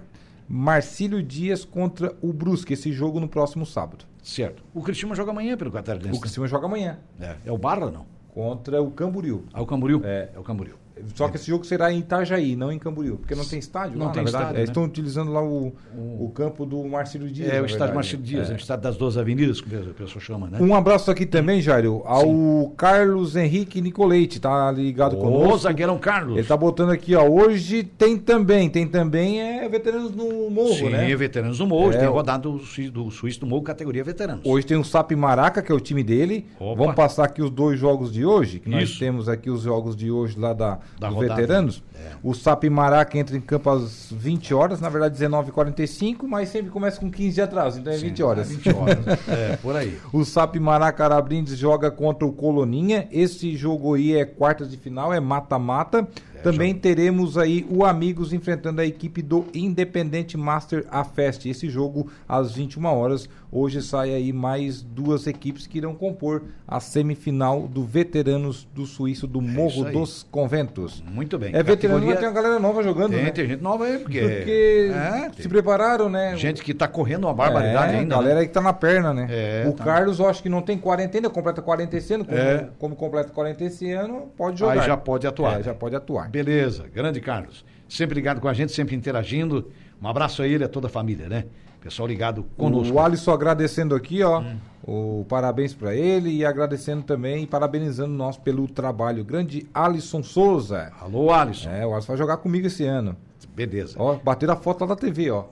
Marcílio Dias contra o Brusque, esse jogo no próximo sábado. Certo. O Cristiano joga amanhã pelo O Catarinense. Criciúma joga amanhã, É, é o Barra, não? contra o Camboriú. Ah, o Camboriú? É. É o Camboriú. Só que esse jogo será em Itajaí, não em Camboriú, porque não tem estádio Não lá, tem na verdade. estádio, né? Estão utilizando lá o, o campo do Marcílio Dias. É o estádio. Marcelo Dias, é. É. o estádio das duas avenidas, que a pessoa chama, né? Um abraço aqui também, Jairo, ao Carlos Henrique Nicolete, tá ligado Ô, conosco. zagueirão Carlos. Ele tá botando aqui, ó. Hoje tem também, tem também é veteranos no morro, Sim, né? veteranos do Morro. É, tem o- rodado do, do Suíço do Morro, categoria veteranos. Hoje tem o Sap Maraca, que é o time dele. Opa. Vamos passar aqui os dois jogos de hoje, que nós Isso. temos aqui os jogos de hoje lá da, Da dos rodada. veteranos. É. O Sapimará que entra em campo às 20 horas, na verdade 19h45, mas sempre começa com 15 de atraso, então é 20 horas. 20 horas. é, por aí. O Sapimará Carabrindes joga contra o Coloninha. Esse jogo aí é quartas de final, é mata-mata. Também teremos aí o Amigos enfrentando a equipe do Independente Master A Fest. Esse jogo às 21 horas. Hoje sai aí mais duas equipes que irão compor a semifinal do Veteranos do Suíço do Morro É isso aí. dos Conventos. Muito bem. É veterano, Categoria- mas tem uma galera nova jogando, Tem, né? tem gente nova aí, porque. Porque É, se tem prepararam, né? gente que tá correndo uma barbaridade é, ainda. galera né? aí que tá na perna, né? É, o tá. Carlos, eu acho que não tem 40 ainda, completa 40 esse ano. Como, É. como completa 40 esse ano, pode jogar. Aí já pode atuar. É, já pode atuar. Beleza, grande Carlos. Sempre ligado com a gente, sempre interagindo. Um abraço a ele e a toda a família, né? Pessoal ligado conosco. O Alisson agradecendo aqui, ó. Hum. O parabéns pra ele e agradecendo também e parabenizando nós pelo trabalho. Grande Alisson Souza. Alô, Alisson. É, o Alisson vai jogar comigo esse ano. Beleza. Ó, bateram a foto lá da TV, ó.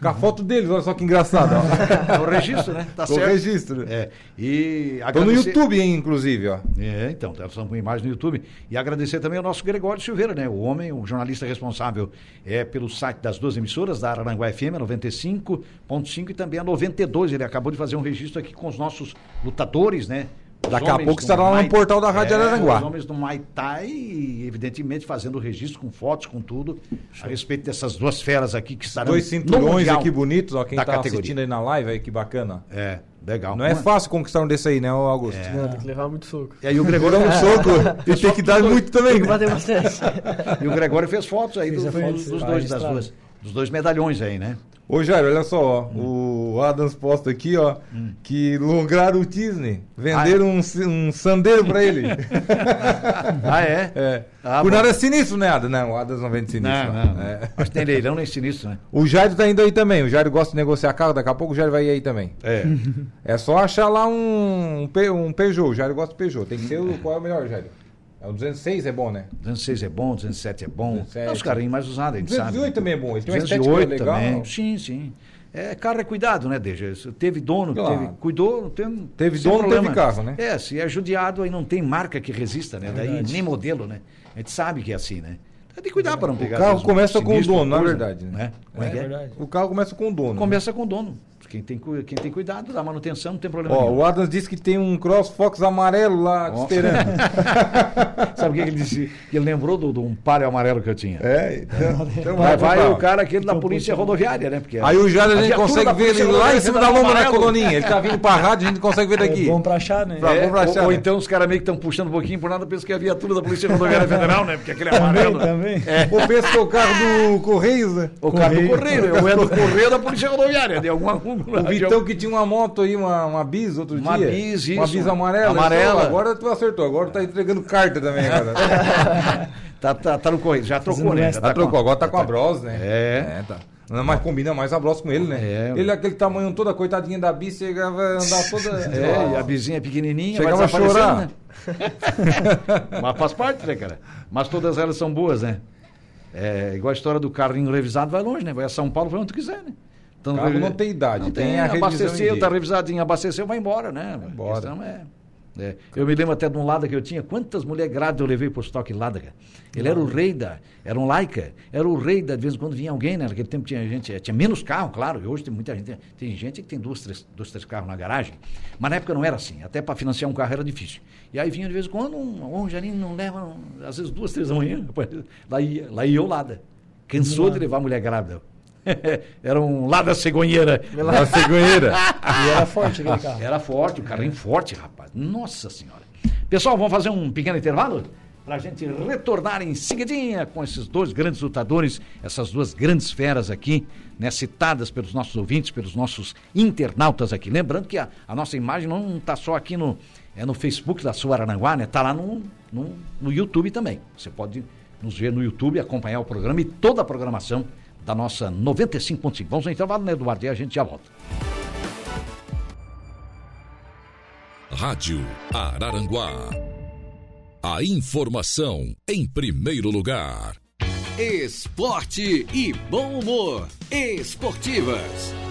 Com a foto deles, olha só que engraçado. É o registro, né? Tá o certo. registro. É. E Tô no agradecer- YouTube, hein, inclusive, ó. É, então, estamos com imagem no YouTube. E agradecer também ao nosso Gregório Silveira, né? O homem, o jornalista responsável é pelo site das duas emissoras, da Araranguá FM, a 95.5 e também a 92. Ele acabou de fazer um registro aqui com os nossos lutadores, né? Daqui a pouco estará lá no portal da Rádio é, Araranguá. Os homens do Muay Thai, evidentemente, fazendo o registro com fotos, com tudo, a respeito dessas duas feras aqui que estarão Dois cinturões aqui bonitos, ó. Quem tá categoria. assistindo aí na live aí, que bacana. É, legal. Não é fácil conquistar um desse aí, né, Augusto? Não, tem que levar muito soco. E aí o Gregório Dá um soco e tem que dar muito também, Tem que né? bater bastante. E o Gregório fez fotos aí Fez do- foto, dos, dois, das duas, dos dois medalhões aí, né? Ô Jair, olha só, ó, o Adams posta aqui, ó, que lograram o Disney, venderam um, ci- um sandeiro pra ele. Ah, é? é. Ah, Por bom. nada é sinistro, né, Adams? Não, o Adams não vende sinistro. Não, não. É. Acho que tem leilão nem sinistro, né? O Jair tá indo aí também, o Jair gosta de negociar carro, daqui a pouco o Jair vai ir aí também. É. É só achar lá um, um, Pe- um Peugeot, o Jair gosta de Peugeot. Tem que ser o, qual é o melhor, Jair? É o 206 é bom, né? 206 é bom, 207 é bom. 207. É os carrinhos mais usados, a gente 208 sabe. também é bom, ele tem uma estética 208 legal. também. Sim, sim. É, carro é cuidado, né, Deja? Teve dono, Claro. teve, cuidou, não tem, Teve dono, problema. teve carro, né? É, se é judiado, aí não tem marca que resista, né? Daí verdade. nem modelo, né? A gente sabe que é assim, né? Tem que cuidar para não pegar. carro vezes, um começa com o dono, na verdade, né? Né? É É é? verdade. O carro começa com o dono. né? Começa com o dono. Quem tem, quem tem cuidado da manutenção não tem problema Ó, nenhum. o Adams disse que tem um Cross Fox amarelo lá Ó. esperando. Sabe o que ele disse? Que ele lembrou do- de um palio amarelo que eu tinha. é, então, então Vai, vai o cara aquele da polícia rodoviária, né? Porque Aí o Jair a gente viatura consegue ver ele lá em cima da lomba, amarelo. Coloninha? Ele tá vindo pra rádio, a gente consegue ver É daqui. bom pra achar, né? Pra- É, bom pra achar, ou, ou né? então os caras meio que estão puxando um pouquinho por nada, pensam que é a viatura da Polícia Rodoviária Federal, né? Porque aquele é amarelo. Também, também. Ou pensa que é o carro do Correios, né? O carro do Correio. Correio, ou é do Correio da Polícia Rodoviária, de alguma O Vitão que tinha uma moto aí, uma, uma bis outro Uma dia. bis, Uma isso. bis amarela. Amarela. Isso, Agora tu acertou, agora tu tá entregando carta também. Agora. tá, tá, tá no Correio, já trocou, né? Já Já trocou, com- agora tá com a Bros, né? É. tá. Não, mas combina mais a Bros com ele, né? É. Ele, aquele tamanho toda, coitadinha da bis, chegava a andar toda. É, e a vizinha pequenininha, Chegava a chorar. né? Mas faz parte, né, cara? Mas todas elas são boas, né? É, igual a história do carrinho revisado, vai longe, né? Vai a São Paulo, vai onde tu quiser, né? Então, Carro não tem idade, Não tem tem, a abasteceu, dia. tá revisadinho, abasteceu, vai embora, né? Vai embora. É- é. Eu me lembro até de um Lada que eu tinha. Quantas mulheres grávidas eu levei pro estoque Lada, cara? Ele era o rei da. Era um laica. Era o rei da. De vez em quando vinha alguém, né? Naquele tempo tinha gente. eh, Tinha menos carro, claro. E hoje tem muita gente. Tem gente que tem dois, três, dois, três carros na garagem. Mas na época não era assim. Até para financiar um carro era difícil. E aí vinha de vez em quando um. Um Janine não leva. um, às vezes duas, três da manhã. Lá ia, lá ia eu Lada. Cansou de levar mulher grávida. era um Lada cegonheira. Na cegonheira. E era forte aquele carro. Era forte, o carrinho forte, rapaz. Nossa Senhora. Pessoal, vamos fazer um pequeno intervalo? Pra gente retornar em seguidinha com esses dois grandes lutadores, essas duas grandes feras aqui, né, citadas pelos nossos ouvintes, pelos nossos internautas aqui. Lembrando que a, a nossa imagem não está só aqui no, é no Facebook da sua Arananguá, né? Tá lá no, no, no YouTube também. Você pode nos ver no YouTube, acompanhar o programa e toda a programação da nossa 95.5. Vamos ao intervalo, né, Eduardo? E a gente já volta. Rádio Araranguá. A informação em primeiro lugar. Esporte e bom humor. Esportivas.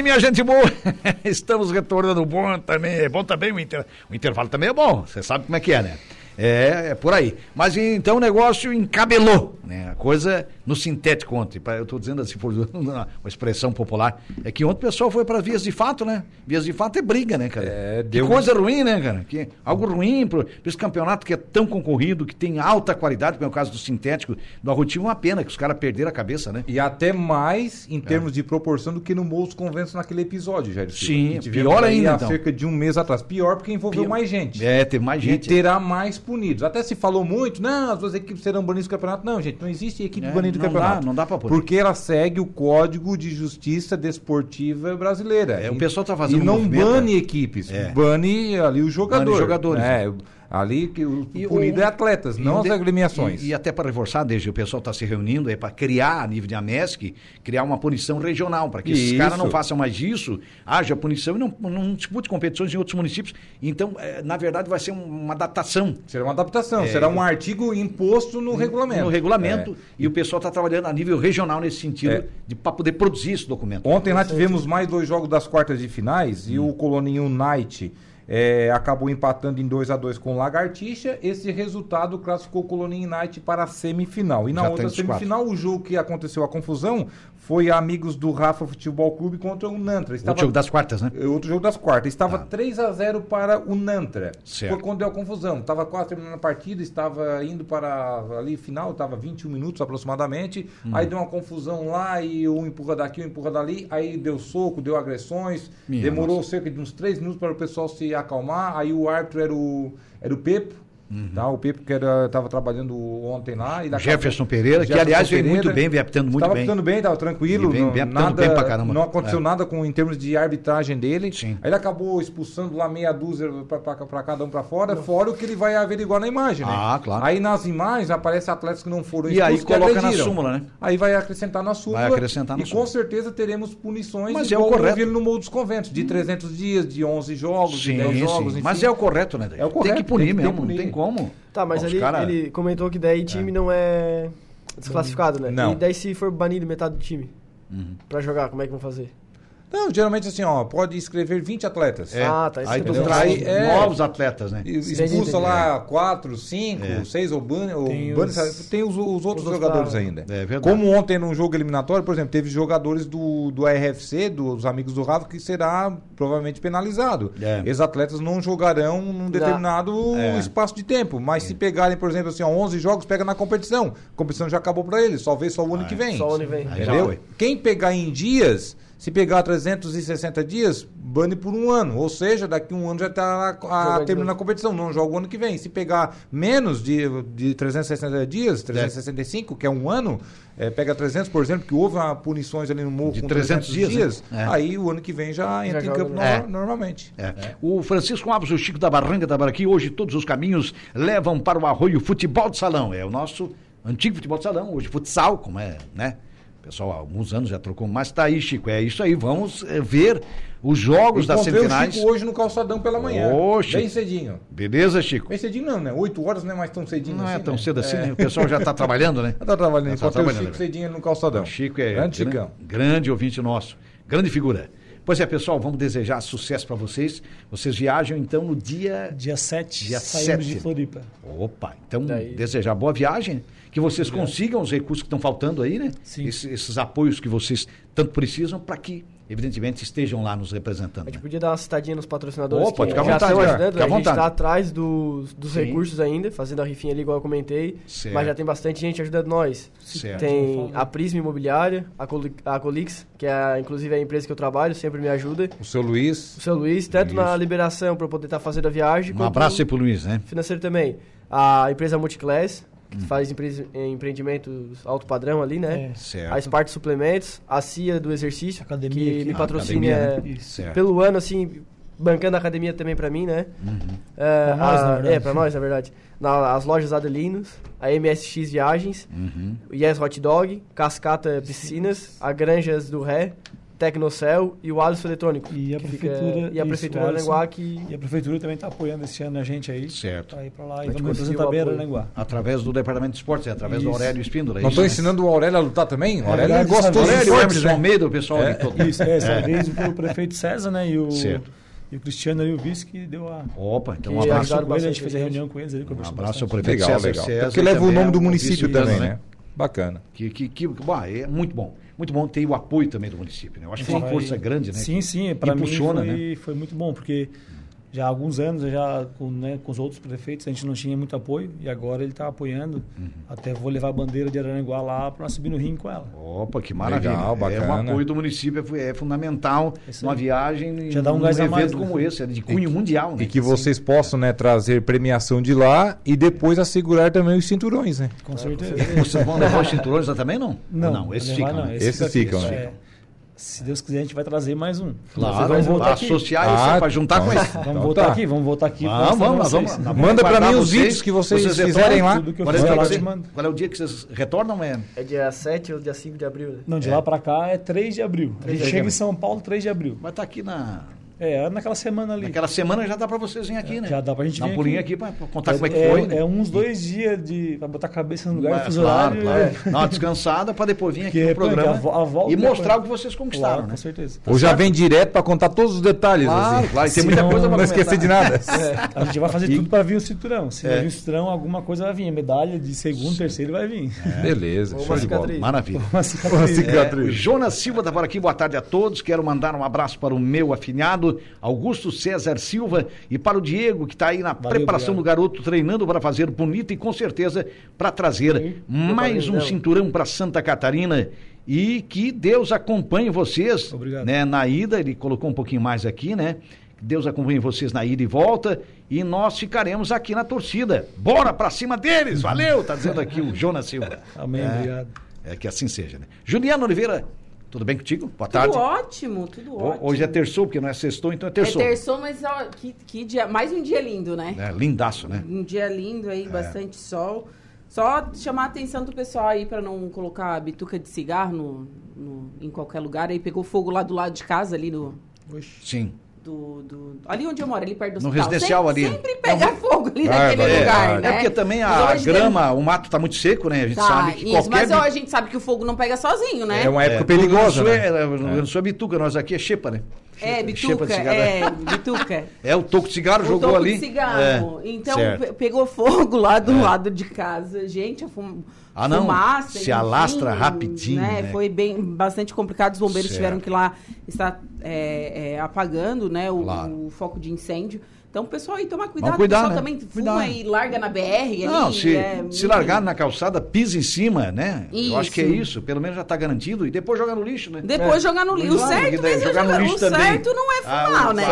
Bem, minha gente boa. Estamos retornando bom também. É bom também o, inter... o intervalo também é bom. Você sabe como é que é, né? É, é por aí. Mas então o negócio encabelou, né? A coisa no sintético ontem. Eu estou dizendo assim, por uma expressão popular, é que ontem o pessoal foi para vias de fato, né? Vias de fato é briga, né, cara? É, que deu- coisa ruim, né, cara? Que, algo ruim para esse campeonato que é tão concorrido, que tem alta qualidade, como é o caso do sintético, do arrotivo, uma pena que os caras perderam a cabeça, né? E até mais em termos de proporção do que no Moços Conventos naquele episódio, Jair. Sim, que pior ainda, Há então. cerca de um mês atrás. Pior porque envolveu Pior. mais gente. É, teve mais E gente. terá mais punidos. Até se falou muito, não, as duas equipes serão banidas do campeonato. Não, gente, não existe equipe É, banida do não campeonato. dá- não dá pra punir. Porque ela segue o Código de Justiça Desportiva Brasileira. É, o E- pessoal tá fazendo E não um bane é. equipes, É. bane ali o jogador. Bane os jogadores, É, ali que o E punido o- é atletas, não um as de- agremiações. E, e até para reforçar, desde o pessoal está se reunindo aí para criar, a nível de AMESC, criar uma punição regional, para que esses caras não façam mais isso, haja punição e não, não dispute competições em outros municípios. Então, eh, na verdade, vai ser um- uma adaptação Será uma adaptação, será um artigo imposto no regulamento. É. no regulamento É. e o pessoal está trabalhando a nível regional nesse sentido, É. de para poder produzir esse documento. Ontem lá tivemos mais dois jogos das quartas de finais e o Coloninho United é, acabou empatando em 2 a 2 com o Lagartixa. Esse resultado classificou o Coloninho United para a semifinal. E na Já outra os quatro. semifinal, o jogo que aconteceu a confusão foi Amigos do Rafa Futebol Clube contra o Nantra. O jogo das quartas, né? É, Outro jogo das quartas. Estava Tá. 3 a 0 para o Nantra. Certo. Foi quando deu a confusão. Estava quase terminando a partida, estava indo para ali final, estava 21 minutos aproximadamente. Hum. Aí deu uma confusão lá e um empurra daqui, um empurra dali. Aí deu soco, deu agressões. Minha Demorou cerca de uns 3 minutos para o pessoal se acalmar. Aí o árbitro era o, era o Pepo. Tá, o Pepo que estava trabalhando ontem lá. E Uhum. Jefferson Pereira, que, Jefferson aliás, veio Pereira. muito bem, veio apitando muito Estava bem. apitando bem, estava tranquilo. Não, nada, bem pra caramba. Não aconteceu É. nada com, em termos de arbitragem dele. Sim. Aí ele acabou expulsando lá meia dúzia para cada um para fora, fora o que ele vai averiguar na imagem, né? Ah, claro. Aí nas imagens aparecem atletas que não foram E aí que coloca na agrediram. súmula, né? Aí vai acrescentar na súmula. Vai acrescentar na E súmula. com certeza teremos punições Mas é igual o correto. no Morro dos Conventos, de 300 dias, de 11 jogos, de 10 jogos, enfim. Mas é o correto, né? É o Tem correto, que punir tem que mesmo, punir. não tem como. Tá, mas Ó, os ali cara- ele comentou que daí time não é desclassificado, né? Não. E daí se for banido metade do time Uhum. pra jogar, como é que vão fazer? Não, geralmente assim, ó, pode escrever 20 atletas. É. Ah, tá, Aí tu traz falando. É. novos atletas, né? Expulsa lá quatro, cinco, É. seis ou Bani, ou Tem os- sabe? tem os, os outros outros jogadores ainda. É verdade. Como ontem num jogo eliminatório, por exemplo, teve jogadores do, do RFC, dos amigos do Rafa, que será provavelmente penalizado. É. Esses atletas não jogarão num determinado É. espaço de tempo. Mas se pegarem, por exemplo, assim, ó, 11 jogos, pega na competição. A competição já acabou para eles, só vê só o ano Ah, que vem. Só o ano que vem. Entendeu? Quem pegar em dias, se pegar 360 dias, bane por um ano. Ou seja, daqui a um ano já está de terminando a competição. Não joga o ano que vem. Se pegar menos de, de 360 dias, 365, que é um ano, é, pega 300, por exemplo, que houve punições ali no morro De com 300 dias, né? É. aí o ano que vem já entra em joga campo no- É. normalmente. É. O Francisco Alves, o Chico da Barranca da Baraqui, hoje todos os caminhos levam para o Arroio Futebol de Salão. É o nosso antigo futebol de salão, hoje futsal, como é, né? O pessoal há alguns anos já trocou, mas tá aí, Chico, é isso aí. Vamos eh, ver os jogos das Encontrei o semifinais. Chico hoje no calçadão pela manhã. Chico. Bem cedinho. Beleza, Chico? Bem cedinho não, né? 8 horas não é mais tão cedinho Não assim, é tão né? cedo assim, né? O pessoal já está trabalhando, né? Já tá trabalhando. Já tá Encontrei o trabalhando, Chico né? cedinho no calçadão. O Chico é Grande gran- Chicão. grande ouvinte nosso, grande figura. Pois é, pessoal, vamos desejar sucesso para vocês. Vocês viajam então no dia. Dia 7, Dia saímos 7. de Floripa. Opa, então Daí- desejar boa viagem, que vocês consigam os recursos que estão faltando aí, né? Sim. Esses, esses apoios que vocês tanto precisam para que, evidentemente, estejam lá nos representando. A gente né? podia dar uma citadinha nos patrocinadores pode que ficar à já vontade, estão cara. ajudando. Fica A gente está atrás dos, dos recursos ainda, fazendo a rifinha ali, igual eu comentei. Certo. Mas já tem bastante gente ajudando nós. Certo. Tem a Prisma Imobiliária, a, Coli- a Colix, que é inclusive a empresa que eu trabalho, sempre me ajuda. O seu Luiz. O seu Luiz, tanto na liberação para poder estar fazendo a viagem, Um abraço aí pro Luiz, né? financeiro também. A empresa Multiclass, que Hum. faz empre- empreendimentos alto padrão ali, né? É. Certo. A Smart Suplementos, a CIA do Exercício, Academia que aqui. me Ah, patrocina academia, né? Pelo ano, assim, bancando a academia também pra mim, né? É, Pra nós, a- na verdade. É, pra nós, na verdade. Na- as lojas Adelinos, a MSX Viagens, Uhum. o Yes Hot Dog, Cascata Piscinas, a Granjas do Ré, Tecnocel e o Alisson Eletrônico. E a que fica- prefeitura- e a isso, prefeitura o Alisson. Aranguá que E a prefeitura também está apoiando esse ano a gente aí. Certo. Pra ir pra lá A e vamos representar bem o apoio. Aranaguá. Através do Departamento de Esportes, é através do Isso. Aurélio Espíndola. é isso, estou né? ensinando o Aurélio a lutar também? O Aurélio verdade, gosta dos Aurélio, esportes, Emerson né? Almeida, o pessoal É. todo. Isso, é, essa vez o prefeito César, né? E o, Certo. e o Cristiano ali, o vice, que deu a. Opa, então um abraço. com ele, a gente fez a reunião com eles ali, Um abraço ao prefeito Legal, César legal. César. Porque leva o nome do município também, né? Bacana. Que, que, que, bom, é muito bom. Muito bom ter o apoio também do município. Né? Eu acho que é uma força grande, né? Sim, sim, para mim foi, né? foi muito bom, porque já há alguns anos, já com, né, com os outros prefeitos, a gente não tinha muito apoio, e agora ele está apoiando. Uhum. Até vou levar a bandeira de Araranguá lá para nós subir no ringue com ela. Opa, que maravilha. Legal, É, o apoio do município é é, fundamental numa viagem Já dá um num gás a evento mais, né? como esse, é de cunho que- mundial, né? E que vocês possam né, trazer premiação de lá e depois assegurar também os cinturões, né? Com certeza. Vocês vão levar os cinturões lá também, não? Não, não esses ficam. não, né? esse Esses fica ficam, aqui, né? é. Se Deus quiser, a gente vai trazer mais um. Claro, Vocês vão voltar aqui. associar isso Ah, para juntar com então- esse. Vamos Então voltar tá. aqui, vamos voltar aqui. pra Vamos, vamos, vocês. vamos. Manda pra aguardar mim os vídeos que vocês retornam, fizerem lá. Tudo que eu Qual é, o fizer dia lá, você- qual é o dia que vocês retornam? É? é dia 7 ou dia 5 de abril, né? Não, de lá pra cá é 3 de abril. A 3 gente de chega em São Paulo 3 de abril. Vai estar aqui na. É, é naquela semana ali. Naquela semana já dá para vocês virem aqui, né? Já dá pra gente Dar um vir pulinho aqui. aqui para contar é, como é que é- foi. né? é uns dois dias de, pra botar a cabeça no lugar, Mas, claro, horário. claro. é- Dar uma descansada para depois vir aqui no pô, programa a a volta e mostrar o que vocês conquistaram, Claro, né? com certeza. Ou já vem direto pra contar todos os detalhes. Claro, assim. claro, e tem muita não- coisa Não para esquecer de nada. A gente vai fazer E- tudo pra vir o cinturão. Se É. não vir o cinturão, alguma coisa vai vir. A medalha de segundo, terceiro vai vir. Beleza, show de bola. Maravilha. Uma cicatriz. É, Jonas Silva está por aqui, boa tarde a todos. Quero mandar um abraço para o meu Augusto César Silva e para o Diego, que está aí na preparação obrigado. do garoto, treinando para fazer bonito e com certeza para trazer mais um dela. cinturão para Santa Catarina. E que Deus acompanhe vocês Obrigado. né, na ida. Ele colocou um pouquinho mais aqui, né? Deus acompanhe vocês na ida e volta. E nós ficaremos aqui na torcida. Bora para cima deles! Valeu! Tá dizendo aqui o Jonas Silva. Amém, É. obrigado. É que assim seja, né? Juliano Oliveira, tudo bem contigo? Boa Tudo tarde. ótimo, tudo ótimo. Hoje é terçou, porque não é sextou, então é É terçou. terçou, mas ó, que, que dia, mais um dia lindo, né? É, lindaço, né? Um dia lindo aí, bastante sol. Só chamar a atenção do pessoal aí para não colocar bituca de cigarro no, no- em qualquer lugar. Aí pegou fogo lá do lado de casa, ali no. Sim. Do, do- ali onde eu moro, ali perto do No hospital. residencial sempre, ali. Sempre pega fogo ali naquele vai, lugar, vai. né? É porque também a grama, o mato tá muito seco, né? A gente Tá, sabe que isso, qualquer... mas ó, a gente sabe que o fogo não pega sozinho, né? É uma época É, perigosa, no né? Grande do Sul é, no Rio Grande é bituca, nós aqui é xepa, né? É, bituca, de cigarro, é, bituca. É, o toco de cigarro O jogou toco ali. de cigarro. É, então, certo. pe- pegou fogo lá do É. lado de casa. Gente, a fum... Ah, não, fumaça. se alastra rapidinho, né? Foi bem, bastante complicado. Os bombeiros Certo. tiveram que ir lá estar é, é, apagando né, o, Claro. o foco de incêndio. Então, o pessoal aí toma cuidado. cuidar, o pessoal né? também fuma Cuidar. e larga na BR. Não, ali, se, é, se largar na calçada, pisa em cima, né? Eu acho que é Isso. isso. Pelo menos já tá garantido. E depois joga no lixo, né? Depois jogar no lixo. O certo daí mesmo é jogar no jogar. lixo O também. certo não é Ah, fumar, o né?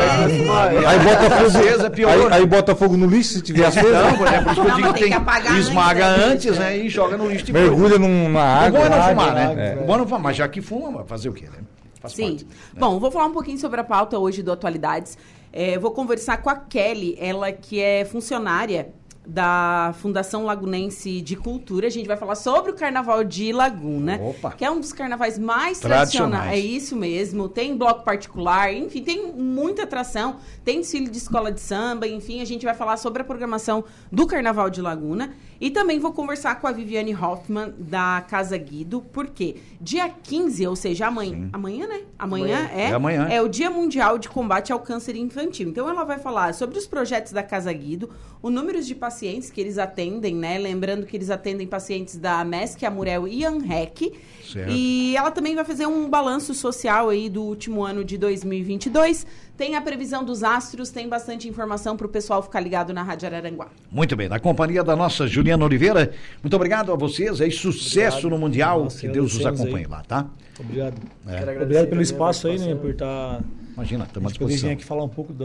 Aí bota fogo, Acesa, piorou, aí, né? aí bota fogo no lixo se tiver aceso. Não, por exemplo, isso que eu digo que tem que apagar esmaga antes, né? antes, né? E joga no lixo. Mergulha numa O água. bom é não fumar, né? água, O bom é não fumar, mas já que fuma, fazer o quê, né? Faz Sim. parte. Bom, vou falar um pouquinho sobre a pauta hoje do Atualidades. É, vou conversar com a Kelly, ela que é funcionária da Fundação Lagunense de Cultura. A gente vai falar sobre o Carnaval de Laguna, Opa. que é um dos carnavais mais Tradicionais. tradicionais. É isso mesmo. Tem bloco particular, enfim, tem muita atração. Tem desfile de escola de samba, enfim, a gente vai falar sobre a programação do Carnaval de Laguna. E também vou conversar com a Viviane Hoffman, da Casa Guido, porque dia 15, ou seja, amanhã. Amanhã, né? Amanhã, é. É amanhã. É o Dia Mundial de Combate ao Câncer Infantil. Então ela vai falar sobre os projetos da Casa Guido, o número de pacientes que eles atendem, né? Lembrando que eles atendem pacientes da MESC, Amurel e ANREC. Certo. E ela também vai fazer um balanço social aí do último ano de 2022. Tem a previsão dos astros, tem bastante informação para o pessoal ficar ligado na Rádio Araranguá. Muito bem, na companhia da nossa Juliana Oliveira, muito obrigado a vocês, aí sucesso Obrigado. no Mundial, Nós que Deus os acompanhe aí. lá, tá? Obrigado. É. Obrigado pelo espaço aí, né? Por estar. Imagina, A estamos à gente poder vir disposição. aqui falar um pouco do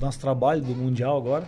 nosso trabalho, do Mundial agora.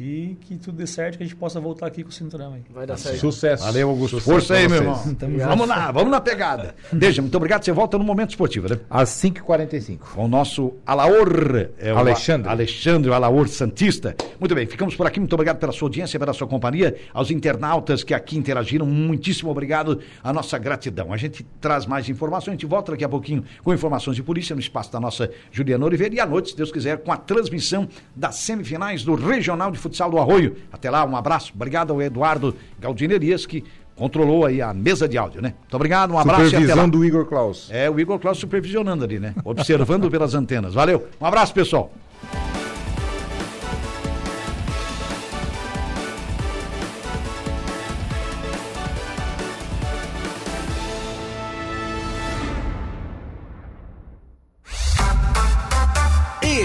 E que tudo dê certo, que a gente possa voltar aqui com o cinturão aí. Vai dar certo. Sucesso. Valeu, Augusto. Sucesso Força aí, meu irmão. Vamos lá, vamos na pegada. Deja, muito obrigado. Você volta no Momento Esportivo, né? Às 5h45. Com o nosso Alaor. é Alexandre. Alexandre, o Alaor Santista. Muito bem, ficamos por aqui. Muito obrigado pela sua audiência, pela sua companhia. Aos internautas que aqui interagiram, muitíssimo obrigado. A nossa gratidão. A gente traz mais informações. A gente volta daqui a pouquinho com informações de polícia no espaço da nossa Juliana Oliveira. E à noite, se Deus quiser, com a transmissão das semifinais do Regional de Futsal do Arroio. Até lá, um abraço. Obrigado ao Eduardo Galdinerias, que controlou aí a mesa de áudio, né? Muito obrigado, um abraço e até lá. Supervisão do Igor Klaus. É, o Igor Klaus supervisionando ali, né? Observando pelas antenas. Valeu, um abraço, pessoal.